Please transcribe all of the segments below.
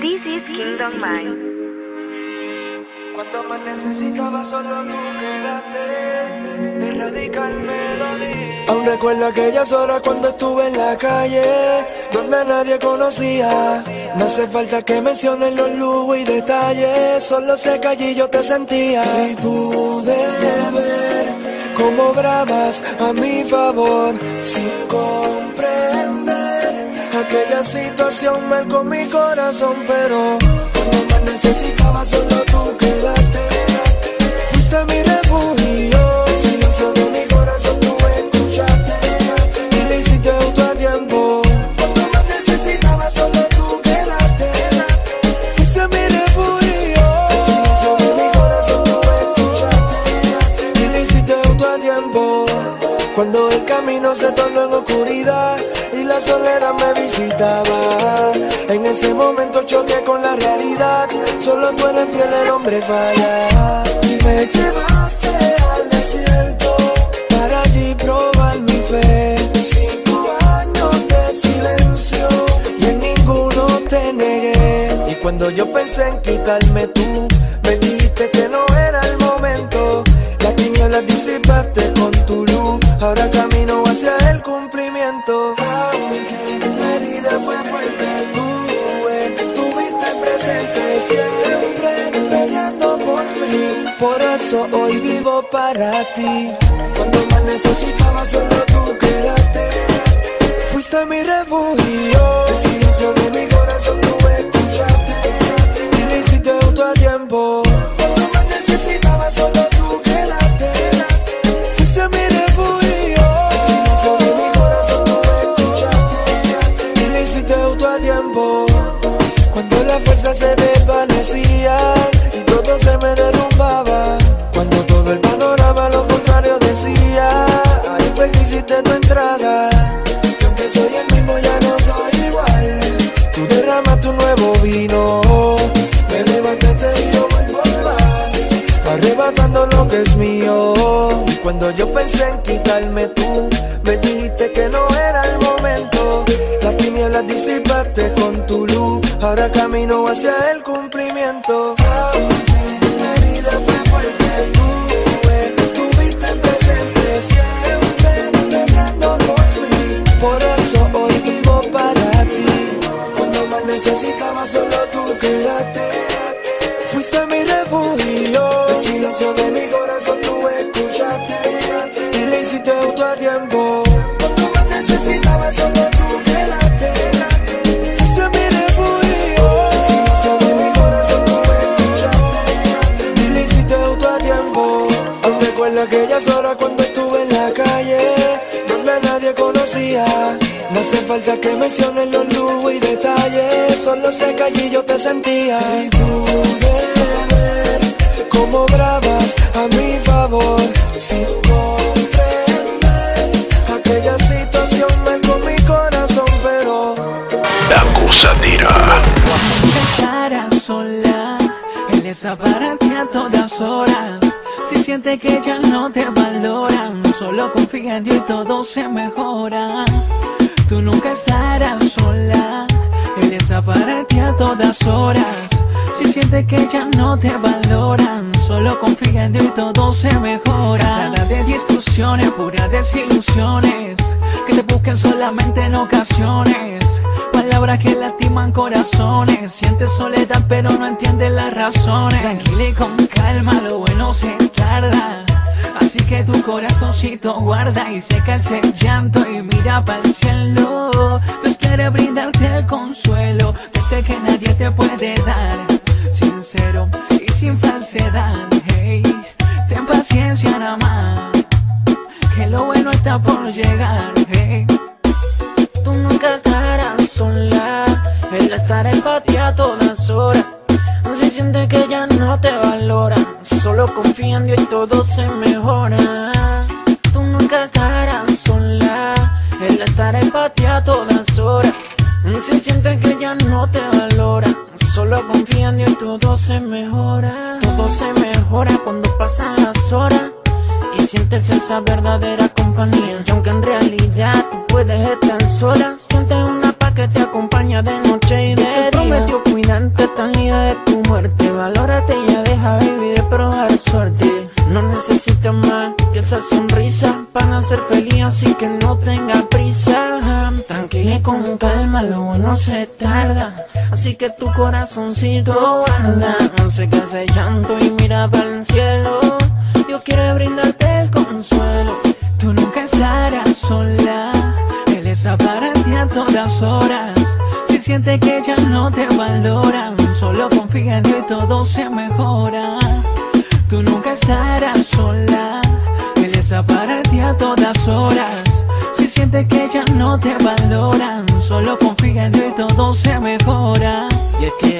This is Kingdom Mind. Cuando más necesitaba solo tú quedaste de Radical Melody. Aún recuerdo aquellas horas cuando estuve en la calle, donde nadie conocía. No hace falta que mencionen los lujos y detalles, solo sé que allí yo te sentía. Y pude ver cómo bravas a mi favor, sin comprender aquella situación mal con mi corazón, pero cuando más necesitaba solo tú quedaste. Fuiste mi refugio, silencio de mi corazón tú escuchaste y le hiciste auto a tiempo. Cuando más necesitaba solo tú quedaste. Fuiste mi refugio, silencio de mi corazón tú escuchaste y le hiciste auto a tiempo. Cuando el camino se tornó en oscuridad y la soledad me En ese momento choqué con la realidad. Solo tú eres fiel, el hombre falla. Y me llevaste al desierto para allí probar mi fe. Cinco años de silencio y en ninguno te negué. Y cuando yo pensé en quitarme tú, me dijiste que no era el momento. Las tinieblas disipaste con tu luz. Ahora camino hacia el cumplimiento. Por eso hoy vivo para ti. Cuando más necesitaba, solo tú quedaste. Fuiste mi refugio. El silencio de mi corazón pensé en quitarme tú, me dijiste que no era el momento. Las tinieblas disipaste con tu luz. Ahora camino hacia el cumplimiento. Auto a tiempo. Cuando más necesitaba, solo tú quedaste. Fuiste mi refugio. El silencio de mi corazón tú escuchaste. Y le hiciste auto a tiempo. Aún recuerdo aquellas horas cuando estuve en la calle. Donde nadie conocía. No hace falta que mencionen los lujos y detalles. Solo sé que allí yo te sentía. Y pude ver cómo bravas a mi favor. Sin gozadera. estará sola, él desaparece a todas horas. Si siente que ya no te valoran, solo confía en Dios y todo se mejora. Tú nunca estarás sola, él desaparece a todas horas. Si siente que ya no te valoran, solo confía en Dios y todo se mejora. Cansada de discusiones, puras desilusiones, que te busquen solamente en ocasiones. Palabras que lastiman corazones. Sientes soledad, pero no entiendes las razones. Tranquila y con calma, lo bueno se tarda. Así que tu corazoncito guarda y seca ese llanto y mira para el cielo. Dios quiere brindarte el consuelo. Dice que nadie te puede dar. Sincero y sin falsedad. Hey, ten paciencia nada más. Que lo bueno está por llegar. Hey. Tú nunca estarás sola, él estará en a todas horas. Si siente que ya no te valora, solo confía en Dios y todo se mejora. Tú nunca estarás sola, él estará en a todas horas. Si siente que ya no te valora, solo confía en Dios y todo se mejora. Todo se mejora cuando pasan las horas y sientes esa verdadera compañía. Y aunque en realidad tú puedes estar sola, sientes una que te acompaña de noche y de día. Te prometió cuidarte tan lía de tu muerte. Valórate y ya deja vivir de probar suerte. No necesitas más que esa sonrisa para hacer feliz, así que no tenga prisa. Tranquila y con calma, lo bueno se tarda. Así que tu corazoncito guarda. Que hace llanto y mira para el cielo. Yo quiero brindarte el consuelo. Tú nunca estarás sola. Está para ti a todas horas. Si sientes que ya no te valoran, solo confía en Dios y todo se mejora. Tú nunca estarás sola. Está para ti a todas horas. Si sientes que ya no te valoran, solo confía en Dios y todo se mejora. Y es que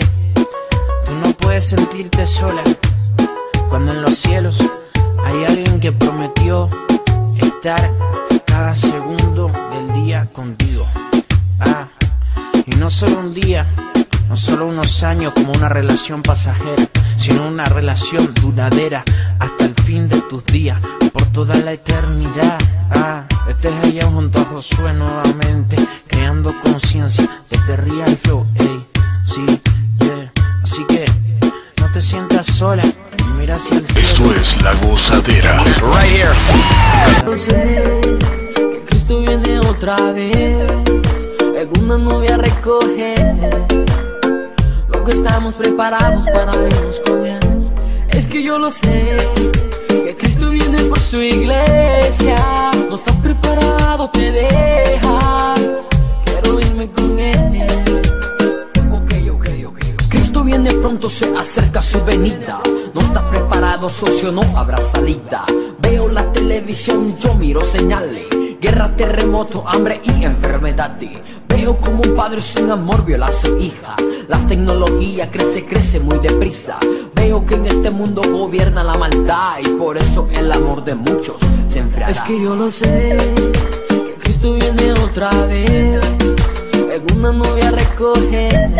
tú no puedes sentirte sola cuando en los cielos hay alguien que prometió estar cada segundo día contigo. Ah, y no solo un día, no solo unos años como una relación pasajera, sino una relación duradera hasta el fin de tus días, por toda la eternidad. Ah, estés allá junto a Josué nuevamente, creando conciencia desde Real Flow, ey, sí, yeah. Así que no te sientas sola, mira hacia el cielo. Esto es La Gozadera. Right here. Yo sé que Cristo viene otra vez en una novia a recoger lo que estamos preparados para con él. Es que yo lo sé que Cristo viene por su iglesia. No estás preparado, te deja. Quiero irme con él. Ok, ok, ok. Cristo viene pronto, se acerca su venida. No estás preparado, socio, no habrá salida. Veo la televisión, yo miro señales. Guerra, terremoto, hambre y enfermedad. Veo como un padre sin amor viola a su hija. La tecnología crece, crece muy deprisa. Veo que en este mundo gobierna la maldad y por eso el amor de muchos se enfriará. Es que yo lo sé, que Cristo viene otra vez. En una novia recoger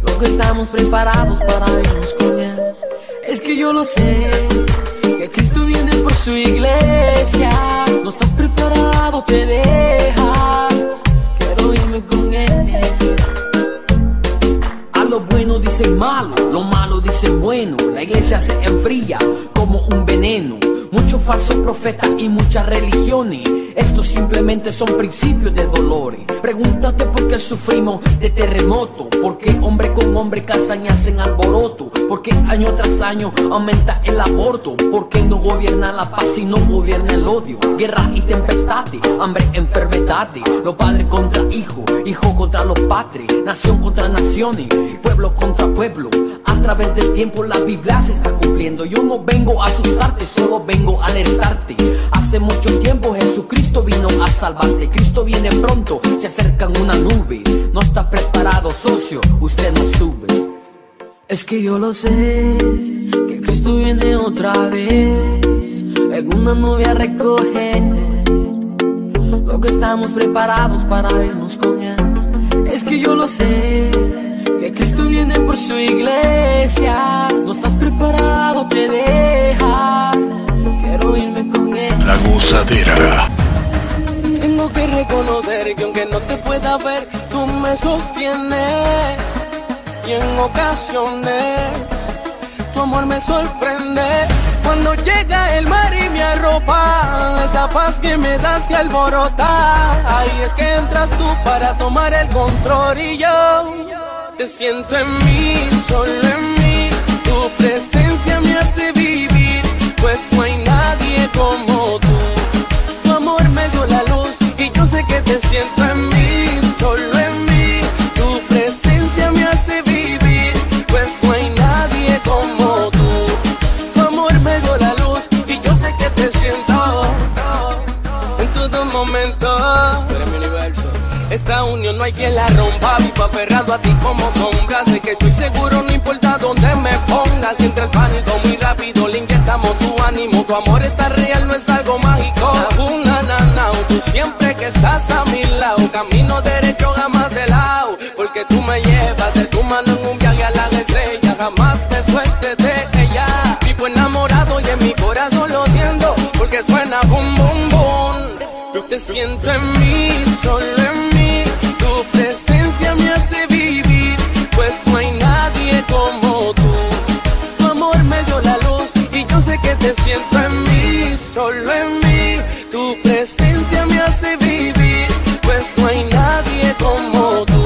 lo que estamos preparados para irnos con él. Es que yo lo sé, que Cristo viene por su iglesia. Te deja. Quiero irme con él. A lo bueno dicen malo, lo malo dicen bueno. La iglesia se enfría como un veneno. Falsos profetas y muchas religiones. Estos simplemente son principios de dolores. Pregúntate por qué sufrimos de terremoto. Por qué hombre con hombre casan y hacen alboroto. Por qué año tras año aumenta el aborto. Por qué no gobierna la paz y no gobierna el odio. Guerra y tempestades, hambre, enfermedades. Los padres contra hijos, hijos contra los padres. Nación contra naciones, pueblo contra pueblo. A través del tiempo la Biblia se está cumpliendo. Yo no vengo a asustarte, solo vengo a alertarte. Hace mucho tiempo Jesucristo vino a salvarte. Cristo viene pronto, se acerca en una nube. No está preparado, socio, usted no sube. Es que yo lo sé, que Cristo viene otra vez. En una novia a recoger lo que estamos preparados para irnos con él. Es que yo lo sé, que Cristo viene por su iglesia. No estás preparado, te deja. Quiero irme con él. La Gozadera. Tengo que reconocer que aunque no te pueda ver, tú me sostienes. Y en ocasiones tu amor me sorprende. Cuando llega el mar y me arropa, esa paz que me das se alborota. Ahí es que entras tú para tomar el control y yo te siento en mí, solo en mí. Tu presencia me hace vivir, pues no hay nadie como tú. Tu amor me dio la luz y yo sé que te siento en mí, solo en mí. No hay quien la rompa, vivo aferrado a ti como sombra. Sé que estoy seguro, no importa dónde me pongas. Si entra el pánico muy rápido, le inyectamos tu ánimo. Tu amor está real, no es algo mágico. Una nana, tú siempre que estás a mi lado. Camino derecho, jamás de lado. Porque tú me llevas de tu mano en un viaje a la estrella. Jamás te sueltes de ella. Vivo enamorado y en mi corazón lo siento. Porque suena bum bum. Yo te siento en mí, solo siento en mí, solo en mí. Tu presencia me hace vivir, pues no hay nadie como tú.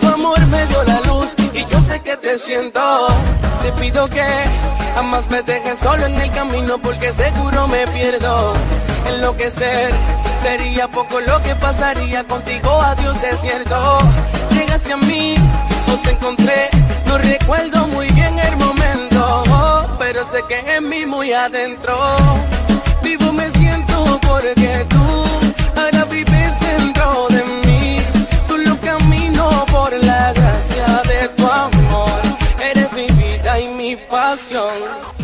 Tu amor me dio la luz y yo sé que te siento. Te pido que jamás me dejes solo en el camino porque seguro me pierdo. Enloquecer sería poco lo que pasaría contigo, adiós desierto. Llegaste a mí, no te encontré, no recuerdo muy bien el momento pero sé que en mí muy adentro. Vivo me siento porque tú ahora vives dentro de mí. Solo camino por la gracia de tu amor. Eres mi vida y mi pasión.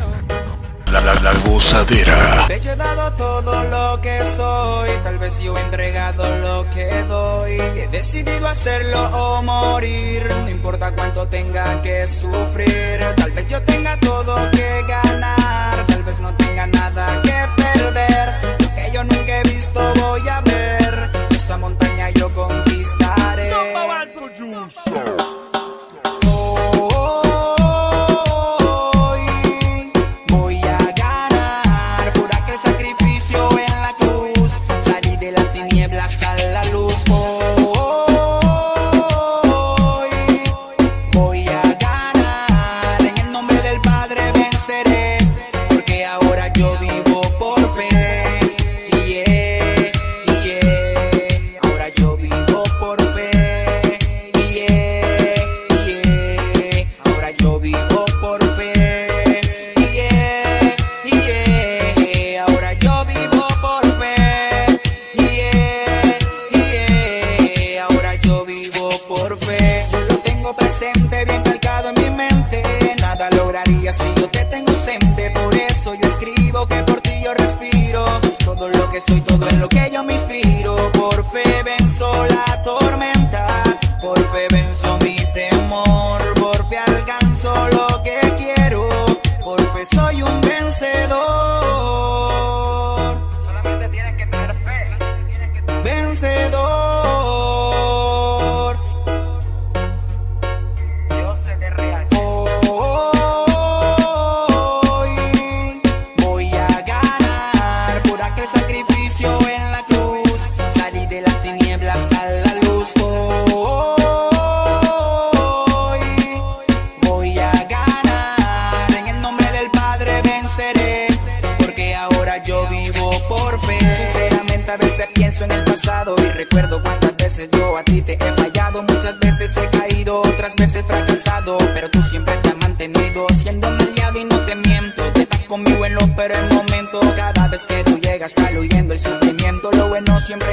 La, gozadera. Te he dado todo lo que soy, tal vez yo he entregado lo que doy. He decidido hacerlo o morir, no importa cuánto tenga que sufrir. Tal vez yo tenga todo que ganar, tal vez no tenga nada que perder. Lo que yo nunca he visto voy a ver, esa montaña yo conquistaré.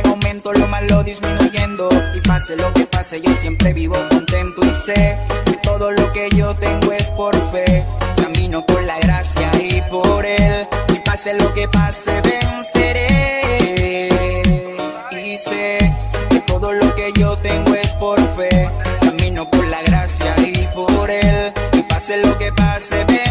En aumento, lo malo disminuyendo. Y pase lo que pase, yo siempre vivo contento y sé que todo lo que yo tengo es por fe. Camino por la gracia y por él. Y pase lo que pase, venceré. Y sé que todo lo que yo tengo es por fe. Camino por la gracia y por él. Y pase lo que pase, venceré.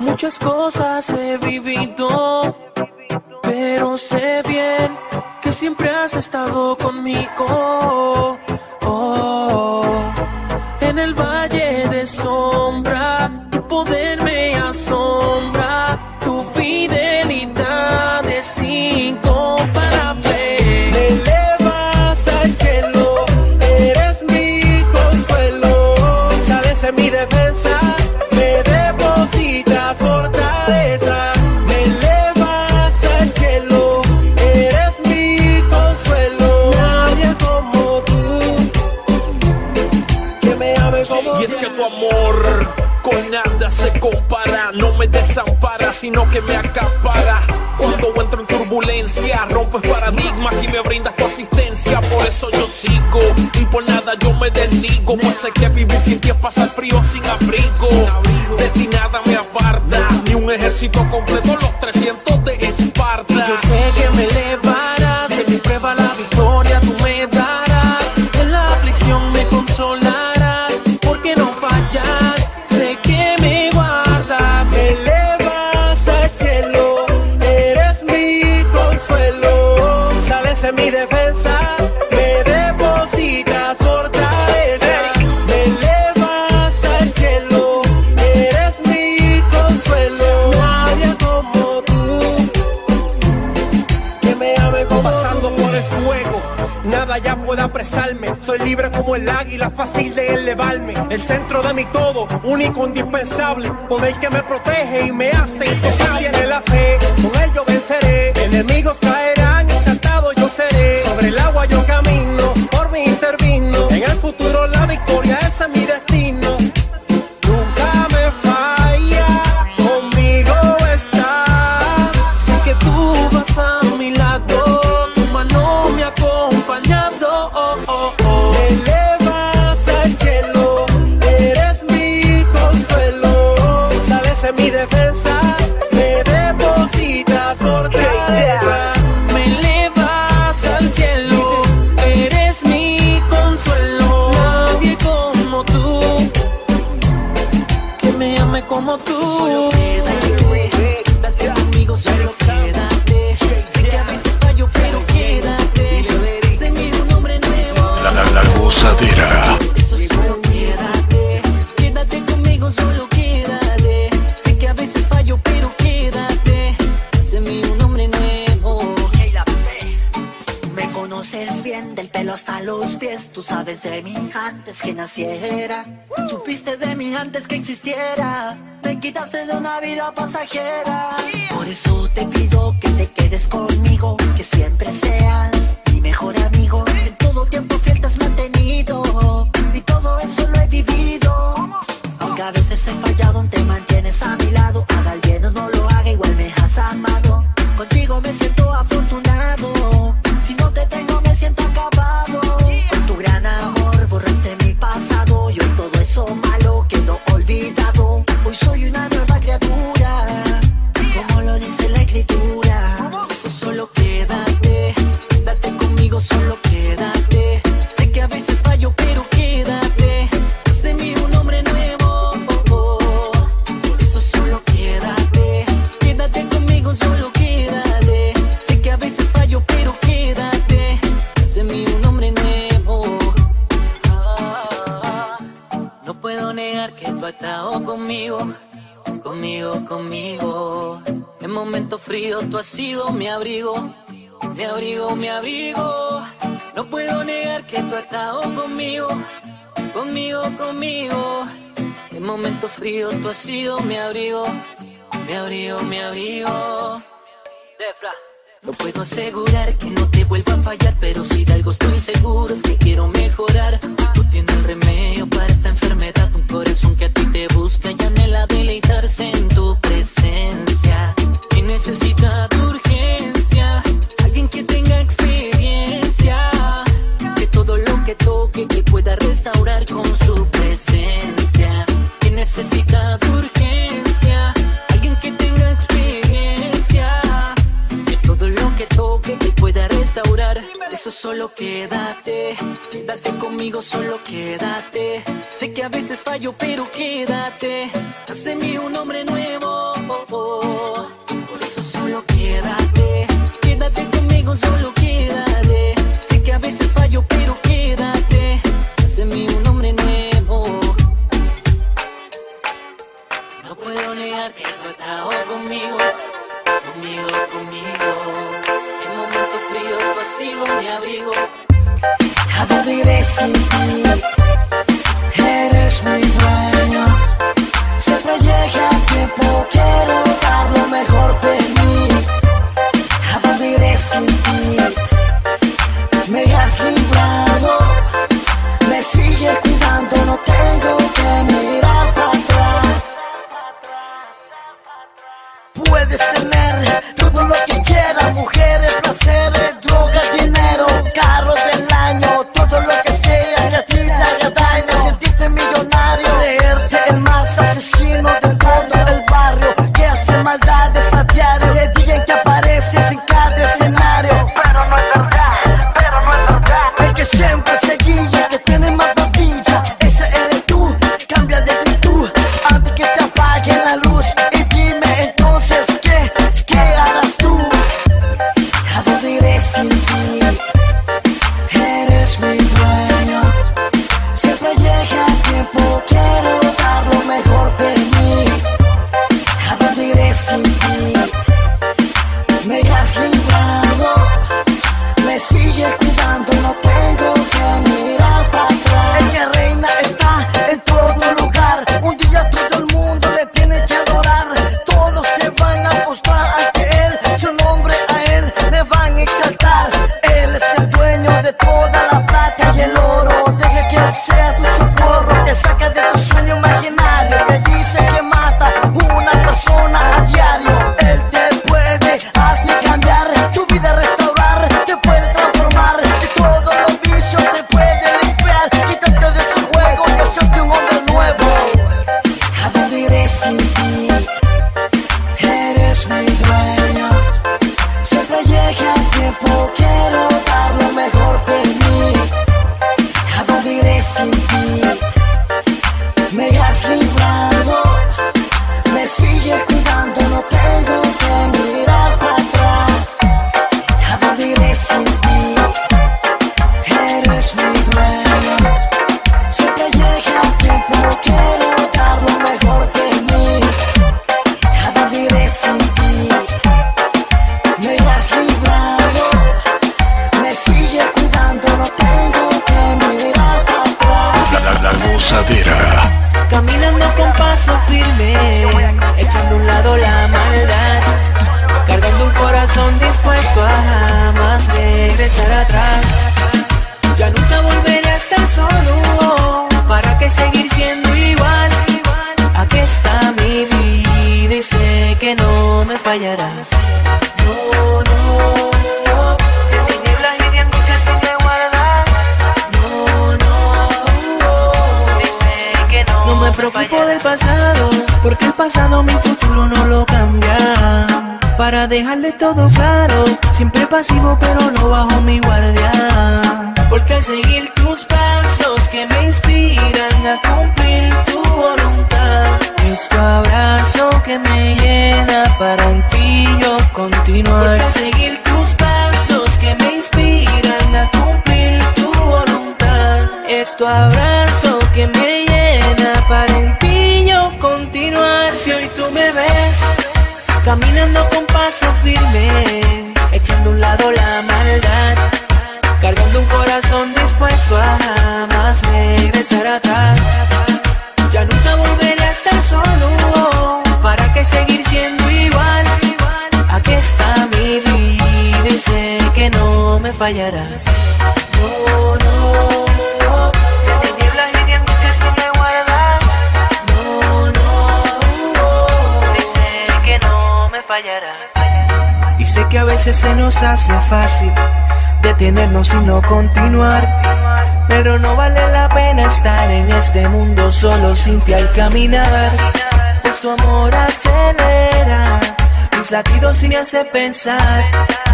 Muchas cosas he vivido, pero sé bien que siempre has estado conmigo. Y es que tu amor con nada se compara, no me desampara, sino que me acapara. Cuando entro en turbulencia, rompes paradigmas y me brindas tu asistencia. Por eso yo sigo y por nada yo me desligo. Pues sé que vivir sin ti es pasar frío sin abrigo. De ti nada me aparta, ni un ejército completo, los 300 de Esparta. Yo sé que me elevarás, Mi defensa, me depositas fortaleza. Me elevas al cielo, eres mi consuelo. Nadie como tú, que me ame como Pasando por el fuego, nada ya puede apresarme. Soy libre como el águila, fácil de elevarme. El centro de mi todo, único, indispensable. Poder que me protege y me hace imposible. Tiene la fe, con él yo venceré. Enemigos caerán, Sobre el agua yo camino, por mí intervino. En el futuro la supiste de mí antes que existiera, me quitaste de una vida pasajera. Solo quédate. Sé que a veces fallo, pero quédate. Haz de mí un hombre nuevo. Por eso solo quédate. Quédate conmigo, solo quédate. Sé que a veces fallo, pero quédate. Haz de mí un hombre nuevo. Ah, no puedo negar que tú has estado conmigo. Conmigo, conmigo. En momentos fríos tú has sido mi abrigo. Fríos tú has sido mi abrigo. Mi abrigo, mi abrigo. Defra. No puedo asegurar que no te vuelva a fallar, pero si de algo estoy seguro es que quiero mejorar. Tú tienes el remedio para esta enfermedad, un corazón que a ti te busca y anhela deleitarse en tu presencia. Y necesita tu urgencia, alguien que tenga experiencia, que todo lo que toque que pueda restaurar con su necesita tu urgencia, alguien que tenga experiencia que todo lo que toque te pueda restaurar. Eso solo quédate, quédate conmigo, solo quédate. Sé que a veces fallo, pero quédate. Haz de mí un hombre nuevo. Paso firme, echando a un lado la maldad, cargando un corazón dispuesto a jamás regresar atrás. Ya nunca volveré a estar solo, ¿para qué seguir siendo igual? Aquí está mi vida y sé que no me fallarás. No, no, me preocupo del pasado, porque el pasado mi futuro no lo cambia. Para dejarle todo claro, siempre pasivo pero no bajo mi guardia. Porque al seguir tus pasos que me inspiran a cumplir tu voluntad, es tu abrazo que me llena para en ti yo continuar. Porque seguir tus tu abrazo que me llena para en ti yo continuar. Si hoy tú me ves caminando con paso firme, echando un lado la maldad, cargando un corazón dispuesto a jamás regresar atrás. Ya nunca volveré a estar solo, ¿para qué seguir siendo igual? Aquí está mi vida y sé que no me fallarás. No, no, no, fallarás. Y sé que a veces se nos hace fácil detenernos y no continuar. Pero no vale la pena estar en este mundo solo sin ti al caminar. Pues tu amor acelera mis latidos y me hace pensar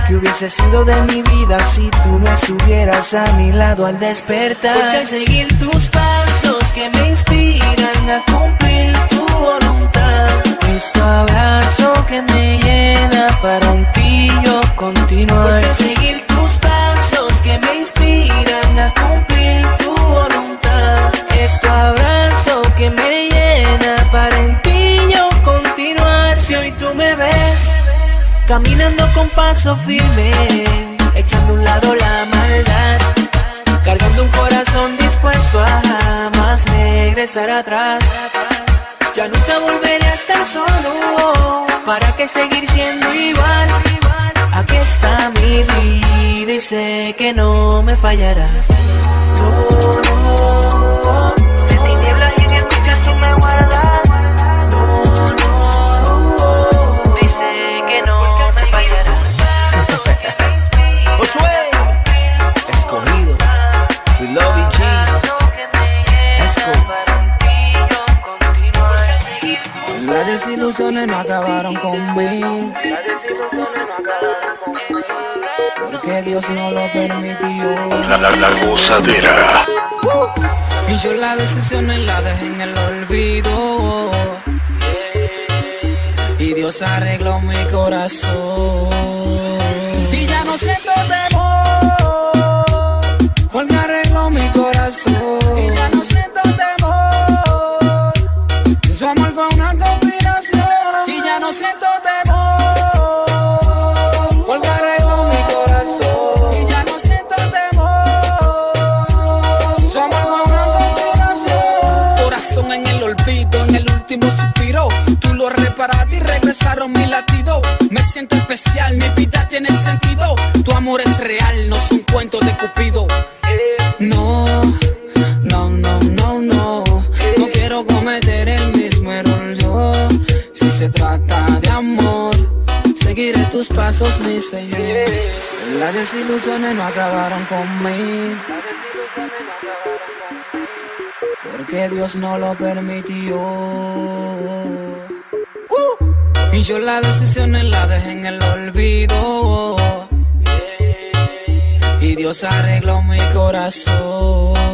que hubiese sido de mi vida si tú no estuvieras a mi lado al despertar. Porque al seguir tus pasos que me inspiran a cumplir tu voluntad, es tu abrazo que me llena para en ti yo continuar. Porque seguir tus pasos que me inspiran a cumplir tu voluntad, es tu abrazo que me llena para en ti yo continuar. Si hoy tú me ves caminando con paso firme, echando a un lado la maldad, cargando un corazón dispuesto a jamás regresar atrás. Ya nunca volveré a estar solo, ¿para qué seguir siendo igual? Aquí está mi vida y sé que no me fallarás. No, no, de tinieblas y de tú me guardas. Las desilusiones no acabaron conmigo. Porque Dios no lo permitió. La, la, la gozadera. Y yo las decisiones las dejé en el olvido. Y Dios arregló mi corazón. Siento especial, mi vida tiene sentido. Tu amor es real, no es un cuento de Cupido. No, no, no, no, no. No quiero cometer el mismo error yo. Si se trata de amor, seguiré tus pasos, mi Señor. Las desilusiones no acabaron conmigo. Porque Dios no lo permitió. Y yo las decisiones las dejé en el olvido. Y Dios arregló mi corazón.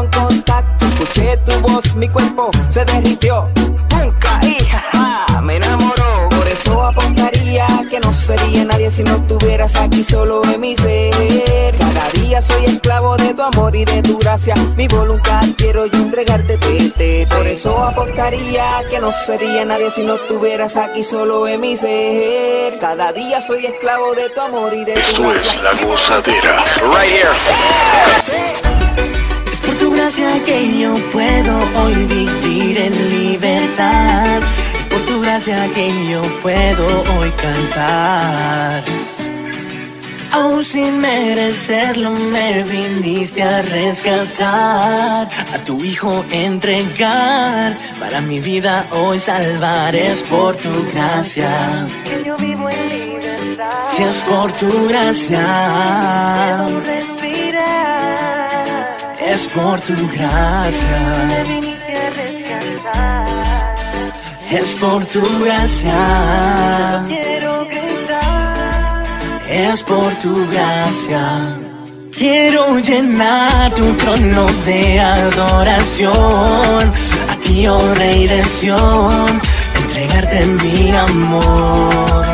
Hicieron contacto. Escuché tu voz, mi cuerpo se derritió. ¡Pum! Caí, jaja, me enamoró. Por eso apostaría que no sería nadie si no estuvieras aquí solo en mi ser. Cada día soy esclavo de tu amor y de tu gracia. Mi voluntad quiero yo entregarte. Te, te, Por eso apostaría que no sería nadie si no estuvieras aquí solo en mi ser. Cada día soy esclavo de tu amor y de tu Esto gracia. es La Gozadera. Right here. Gracia que yo puedo hoy vivir en libertad. Es por tu gracia que yo puedo hoy cantar. Aún sin merecerlo me viniste a rescatar, a tu hijo entregar, para mi vida hoy salvar es por tu gracia. Que yo vivo en libertad. Si es por tu gracia, Es por tu gracia. Es por tu gracia, es por tu gracia. Quiero llenar tu trono de adoración, a ti, oh Rey de Sión, entregarte mi amor.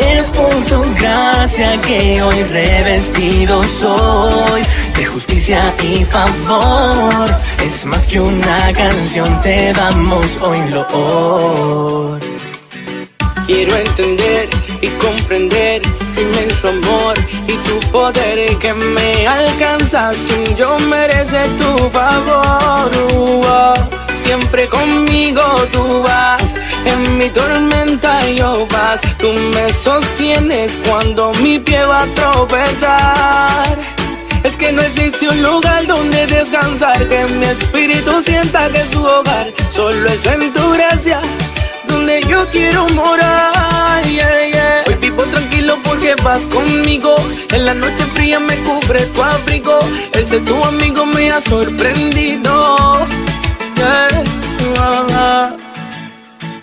Es por tu gracia que hoy revestido soy de justicia y favor. Es más que una canción, te damos hoy lo Quiero entender y comprender tu inmenso amor y tu poder que me alcanza sin yo merecer tu favor. Uh, siempre conmigo tú vas, en mi tormenta yo vas, tú me sostienes cuando mi pie va a tropezar. Es que no existe un lugar donde descansar, que mi espíritu sienta que su hogar, solo es en tu gracia donde yo quiero morar. yeah, yeah. Hoy vivo tranquilo porque vas conmigo. En la noche fría me cubre tu abrigo. El ser tu amigo me ha sorprendido.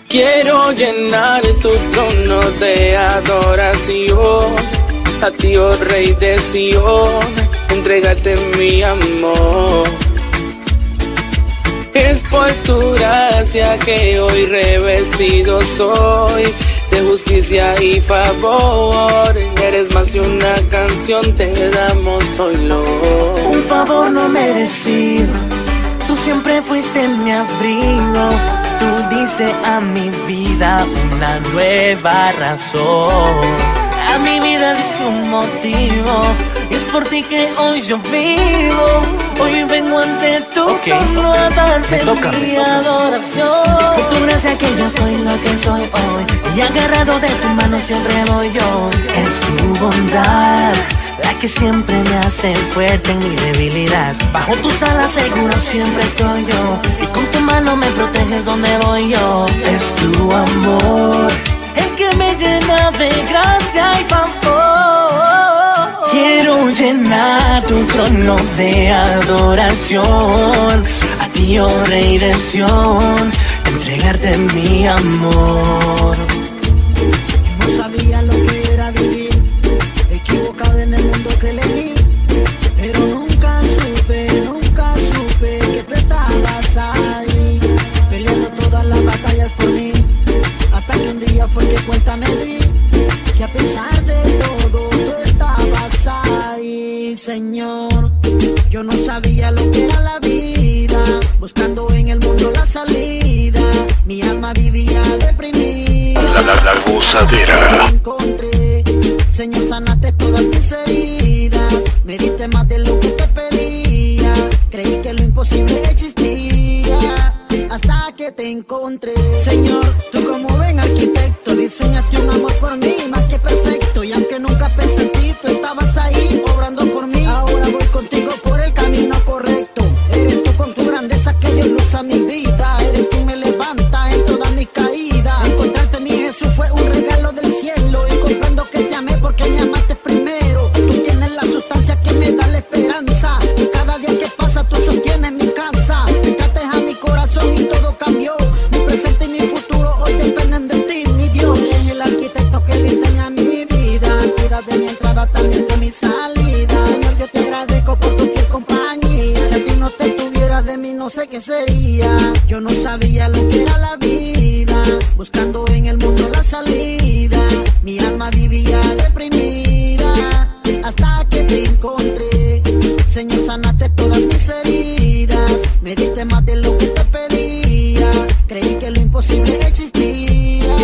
Quiero llenar tu trono de adoración. A ti, oh Rey de Sion, entregarte mi amor. Es por tu gracia que hoy revestido soy de justicia y favor. Eres más que una canción, te damos hoy lo. Un favor no merecido, tú siempre fuiste mi abrigo. Tú diste a mi vida una nueva razón. A mi vida diste un motivo, y es por ti que hoy yo vivo. Hoy vengo ante tu trono a darte toca, mi adoración. Es por tu gracia que yo soy lo que soy hoy. Y agarrado de tu mano siempre voy yo. Es tu bondad. La que siempre me hace fuerte en mi debilidad. Bajo tus alas seguro siempre estoy yo. Y con tu mano me proteges donde voy yo. Es tu amor el que me llena de gracia y favor. Quiero llenar tu trono de adoración. A ti, oh Rey de Sión, entregarte mi amor. Oye, cuéntame que a pesar de todo tú estabas ahí, Señor. Yo no sabía lo que era la vida, buscando en el mundo la salida. Mi alma vivía deprimida. La, la, la gozadera. Encontré, Señor, sanaste todas mis heridas. Me diste más de lo que te pedía. Creí que lo imposible existía. Hasta que te encontré. Señor, tú como ven aquí Enséñate un amor por mí, más que perfecto. Yo no sabía lo que era la vida, buscando en el mundo la salida. Mi alma vivía deprimida hasta que te encontré. Señor, sanaste todas mis heridas, me diste más de lo que te pedía. Creí que lo imposible existía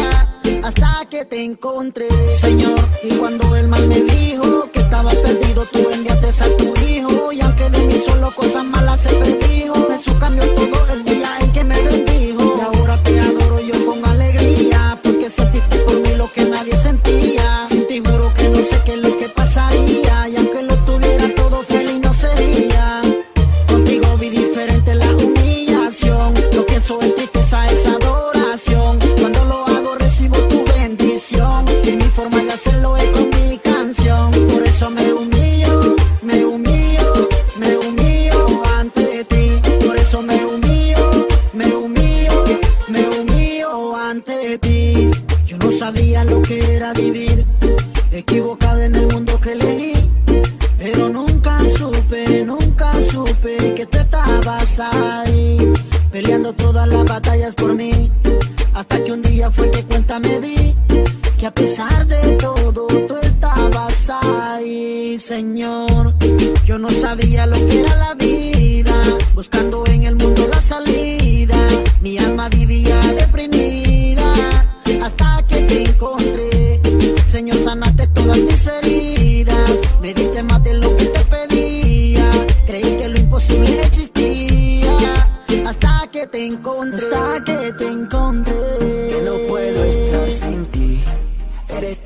hasta que te encontré, Señor. Y cuando el mal me dijo que estaba perdido, tú enviaste a tu hijo. Y aunque de mí solo cosas malas se predijo, Jesús cambió todo el día.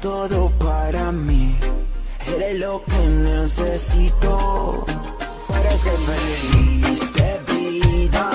todo para mí. Eres lo que necesito para ser feliz de vida.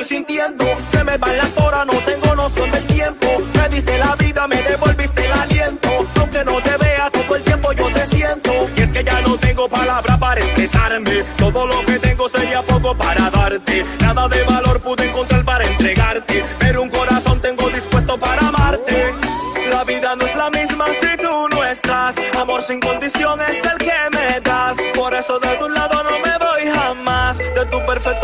estoy sintiendo. Se me van las horas, no tengo noción del tiempo. Me diste la vida, me devolviste el aliento. Aunque no te vea todo el tiempo, yo te siento. Y es que ya no tengo palabras para expresarme. Todo lo que tengo sería poco para darte. Nada de valor pude encontrar para entregarte. Pero un corazón tengo dispuesto para amarte. La vida no es la misma si tú no.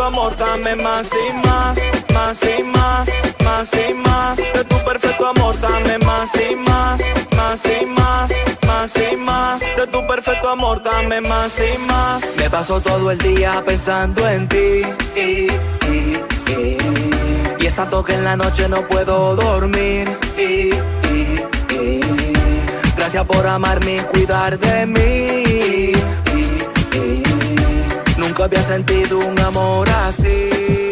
tu amor, dame más y más, más y más, más y más. De tu perfecto amor, dame más y más, más y más, más y más. De tu perfecto amor, dame más y más. Me paso todo el día pensando en ti. Y, y, y. y esa toque en la noche no puedo dormir. Y, y, y. Gracias por amarme y cuidar de mí. Había sentido un amor así.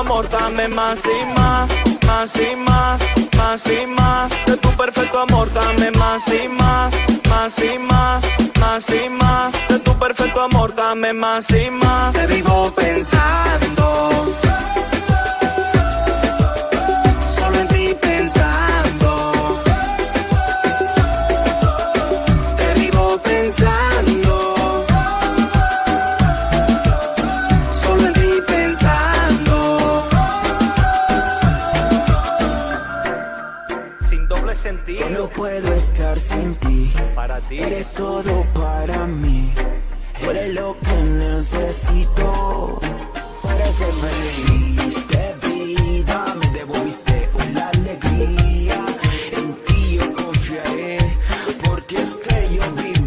amor, dame más y más, más y más, más y más. De tu perfecto amor, dame más y más, más y más, más y más. De tu perfecto amor, dame más y más. Te vivo pensando We.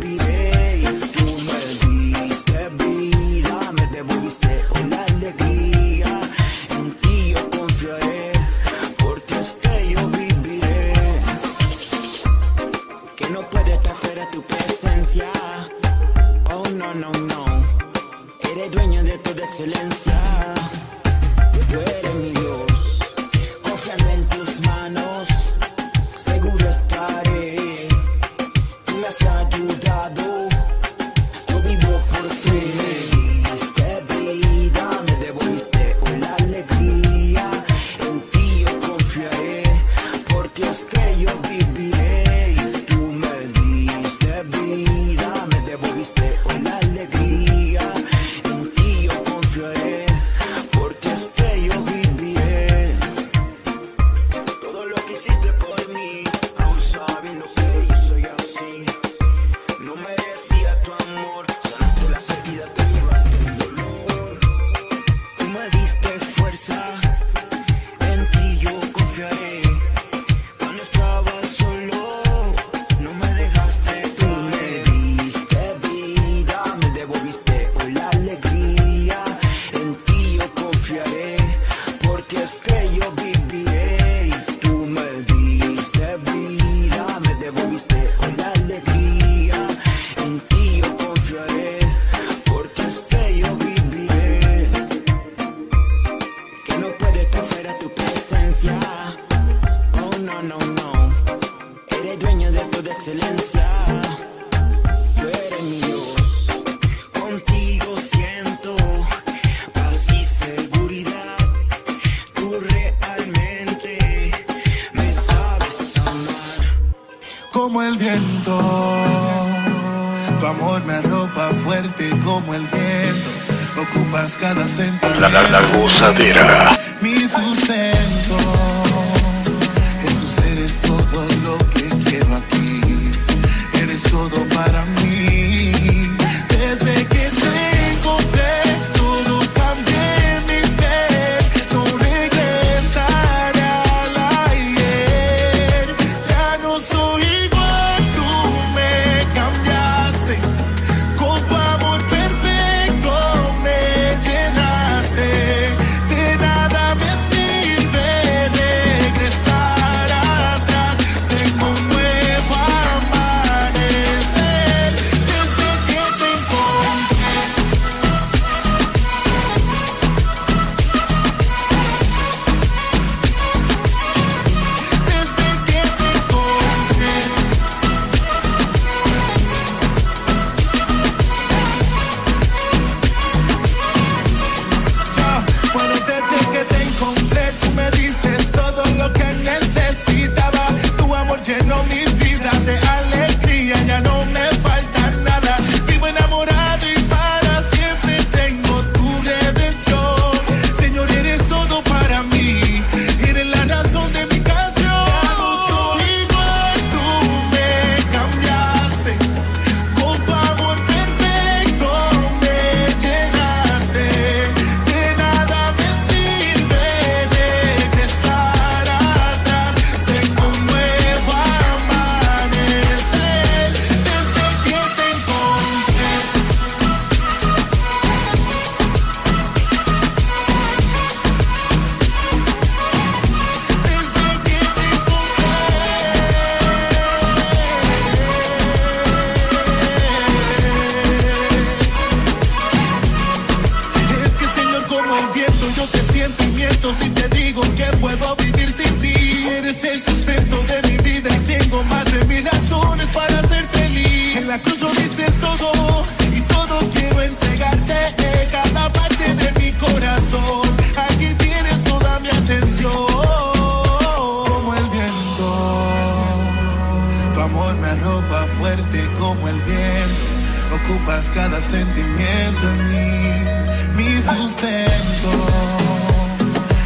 fuerte como el viento, ocupas cada sentimiento en mí, mi sustento.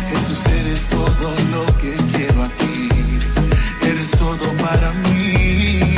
Jesús, eres todo lo que quiero aquí, eres todo para mí.